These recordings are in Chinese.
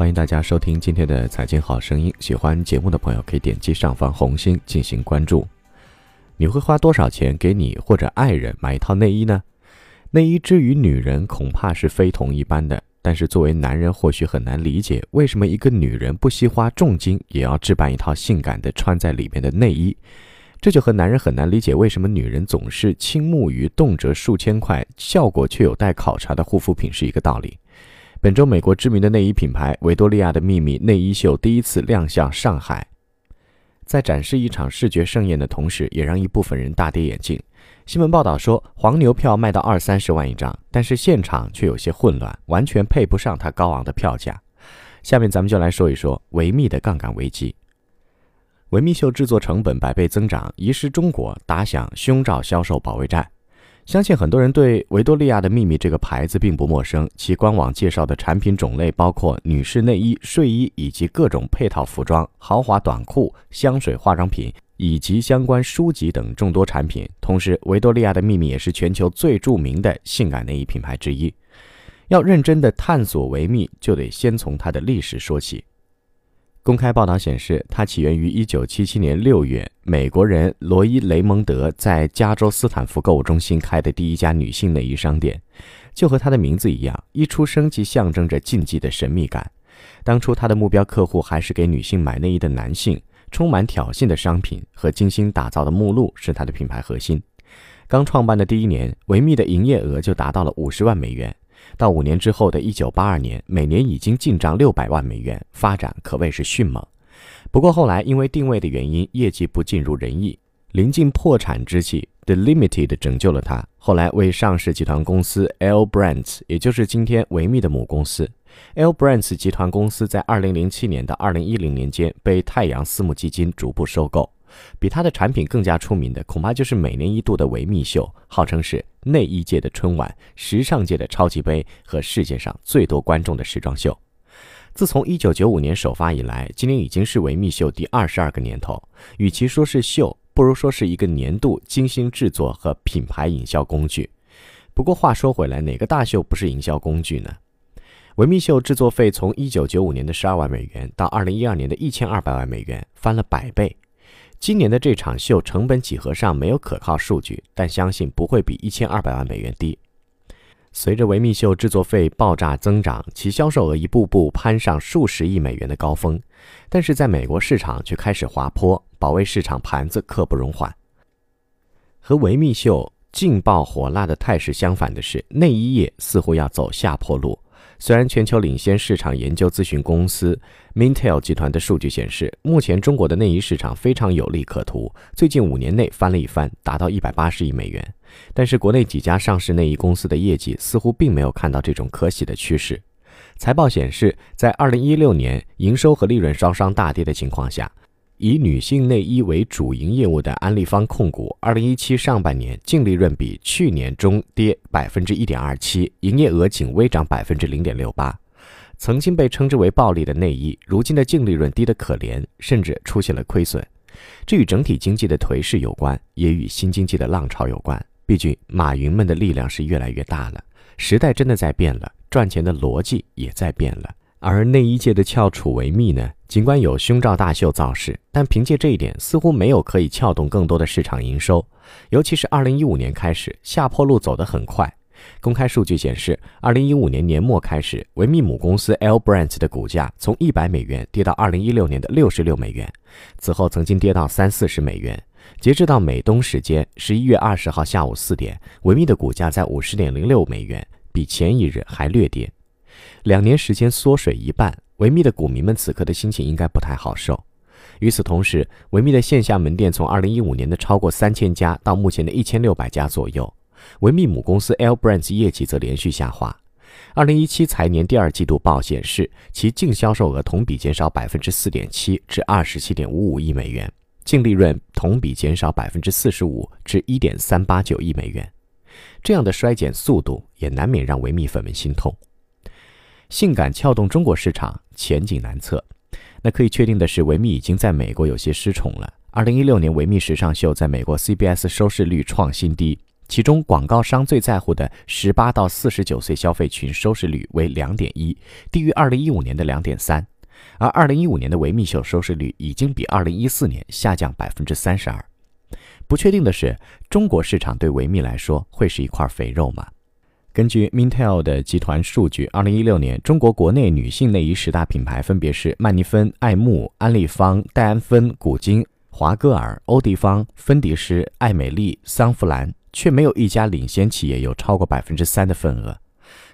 欢迎大家收听今天的财经好声音。喜欢节目的朋友可以点击上方红心进行关注。你会花多少钱给你或者爱人买一套内衣呢？内衣之于女人恐怕是非同一般的，但是作为男人或许很难理解，为什么一个女人不惜花重金也要置办一套性感的穿在里面的内衣？这就和男人很难理解为什么女人总是倾慕于动辄数千块、效果却有待考察的护肤品是一个道理。本周，美国知名的内衣品牌维多利亚的秘密内衣秀第一次亮相上海，在展示一场视觉盛宴的同时，也让一部分人大跌眼镜。新闻报道说，黄牛票卖到二三十万一张，但是现场却有些混乱，完全配不上它高昂的票价。下面咱们就来说一说维密的杠杆危机。维密秀制作成本百倍增长，遗失中国打响胸罩销售保卫战。相信很多人对维多利亚的秘密这个牌子并不陌生，其官网介绍的产品种类包括女士内衣、睡衣以及各种配套服装、豪华短裤、香水、化妆品以及相关书籍等众多产品。同时，维多利亚的秘密也是全球最著名的性感内衣品牌之一。要认真的探索维密，就得先从它的历史说起。公开报道显示，它起源于1977年6月，美国人罗伊·雷蒙德在加州斯坦福购物中心开的第一家女性内衣商店。就和它的名字一样，一出生即象征着禁忌的神秘感。当初他的目标客户还是给女性买内衣的男性，充满挑衅的商品和精心打造的目录是他的品牌核心。刚创办的第一年，维密的营业额就达到了50万美元。到五年之后的一九八二年，每年已经进账六百万美元，发展可谓是迅猛。不过后来因为定位的原因，业绩不尽如人意，临近破产之际，The Limited 拯救了它。后来为上市集团公司 L Brands，也就是今天维密的母公司 L Brands 集团公司，在二零零七年到二零一零年间被太阳私募基金逐步收购。比它的产品更加出名的，恐怕就是每年一度的维密秀，号称是内衣界的春晚、时尚界的超级杯和世界上最多观众的时装秀。自从1995年首发以来，今年已经是维密秀第二十二个年头。与其说是秀，不如说是一个年度精心制作和品牌营销工具。不过话说回来，哪个大秀不是营销工具呢？维密秀制作费从1995年的12万美元到2012年的1200万美元，翻了百倍。今年的这场秀成本几何上没有可靠数据，但相信不会比一千二百万美元低。随着维密秀制作费爆炸增长，其销售额一步步攀上数十亿美元的高峰，但是在美国市场却开始滑坡，保卫市场盘子刻不容缓。和维密秀劲爆火辣的态势相反的是，内衣业似乎要走下坡路。虽然全球领先市场研究咨询公司 Mintel 集团的数据显示，目前中国的内衣市场非常有利可图，最近五年内翻了一番，达到一百八十亿美元。但是，国内几家上市内衣公司的业绩似乎并没有看到这种可喜的趋势。财报显示，在二零一六年营收和利润双双大跌的情况下。以女性内衣为主营业务的安利方控股，二零一七上半年净利润比去年中跌百分之一点二七，营业额仅微涨百分之零点六八。曾经被称之为暴利的内衣，如今的净利润低得可怜，甚至出现了亏损。这与整体经济的颓势有关，也与新经济的浪潮有关。毕竟马云们的力量是越来越大了，时代真的在变了，赚钱的逻辑也在变了。而内衣界的翘楚维密呢？尽管有胸罩大秀造势，但凭借这一点，似乎没有可以撬动更多的市场营收。尤其是2015年开始，下坡路走得很快。公开数据显示，2015年年末开始，维密母公司 L Brands 的股价从100美元跌到2016年的66美元，此后曾经跌到三四十美元。截至到美东时间11月20号下午四点，维密的股价在50.06美元，比前一日还略跌。两年时间缩水一半，维密的股民们此刻的心情应该不太好受。与此同时，维密的线下门店从2015年的超过三千家到目前的一千六百家左右。维密母公司 L Brands 业绩则连续下滑。2017财年第二季度报显示，其净销售额同比减少百分之四点七至二十七点五五亿美元，净利润同比减少百分之四十五至一点三八九亿美元。这样的衰减速度也难免让维密粉们心痛。性感撬动中国市场前景难测。那可以确定的是，维密已经在美国有些失宠了。二零一六年维密时尚秀在美国 CBS 收视率创新低，其中广告商最在乎的十八到四十九岁消费群收视率为两点一，低于二零一五年的两点三，而二零一五年的维密秀收视率已经比二零一四年下降百分之三十二。不确定的是，中国市场对维密来说会是一块肥肉吗？根据 Mintel 的集团数据，二零一六年中国国内女性内衣十大品牌分别是曼妮芬、爱慕、安利芳、黛安芬、古今、华歌尔、欧迪芳、芬迪诗、爱美丽、桑弗兰，却没有一家领先企业有超过百分之三的份额。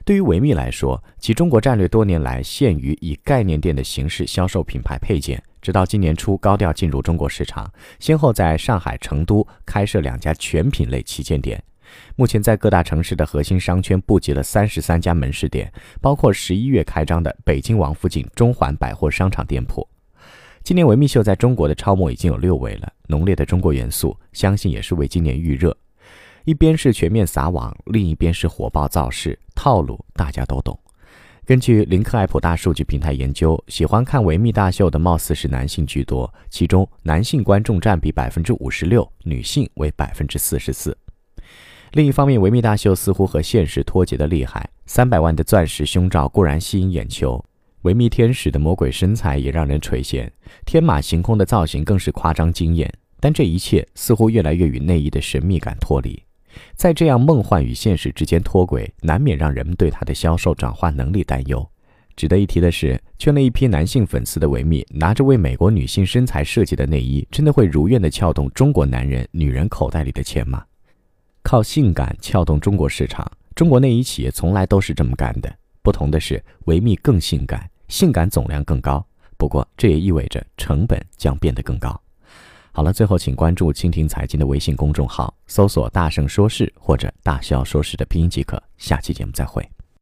对于维密来说，其中国战略多年来限于以概念店的形式销售品牌配件，直到今年初高调进入中国市场，先后在上海、成都开设两家全品类旗舰店。目前在各大城市的核心商圈布局了三十三家门市店，包括十一月开张的北京王府井中环百货商场店铺。今年维密秀在中国的超模已经有六位了，浓烈的中国元素，相信也是为今年预热。一边是全面撒网，另一边是火爆造势，套路大家都懂。根据林克爱普大数据平台研究，喜欢看维密大秀的貌似是男性居多，其中男性观众占比百分之五十六，女性为百分之四十四。另一方面，维密大秀似乎和现实脱节的厉害。三百万的钻石胸罩固然吸引眼球，维密天使的魔鬼身材也让人垂涎，天马行空的造型更是夸张惊艳。但这一切似乎越来越与内衣的神秘感脱离，在这样梦幻与现实之间脱轨，难免让人们对它的销售转化能力担忧。值得一提的是，圈了一批男性粉丝的维密，拿着为美国女性身材设计的内衣，真的会如愿的撬动中国男人、女人口袋里的钱吗？靠性感撬动中国市场，中国内衣企业从来都是这么干的。不同的是，维密更性感，性感总量更高。不过，这也意味着成本将变得更高。好了，最后请关注蜻蜓财经的微信公众号，搜索“大圣说事”或者“大笑说事”的拼音即可。下期节目再会。